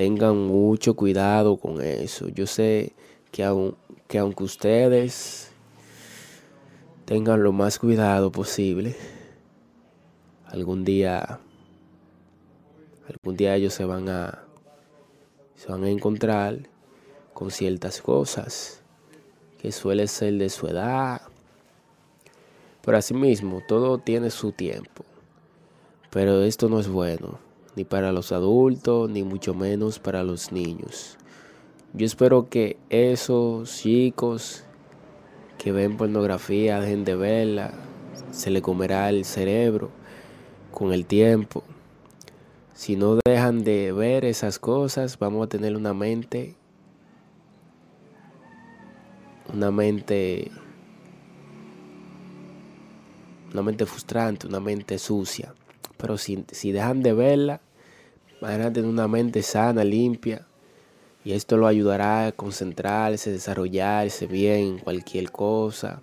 tengan mucho cuidado con eso. Yo sé que, que aunque ustedes tengan lo más cuidado posible, algún día, algún día ellos se van a, se van a encontrar con ciertas cosas que suele ser de su edad. Pero asimismo, todo tiene su tiempo. Pero esto no es bueno, ni para los adultos, ni mucho menos para los niños. Yo espero que esos chicos que ven pornografía dejen de verla, se le comerá el cerebro con el tiempo. Si no dejan de ver esas cosas, vamos a tener una mente, una mente, una mente frustrante, una mente sucia. Pero si, si dejan de verla, van a tener una mente sana, limpia. Y esto lo ayudará a concentrarse, desarrollarse bien en cualquier cosa.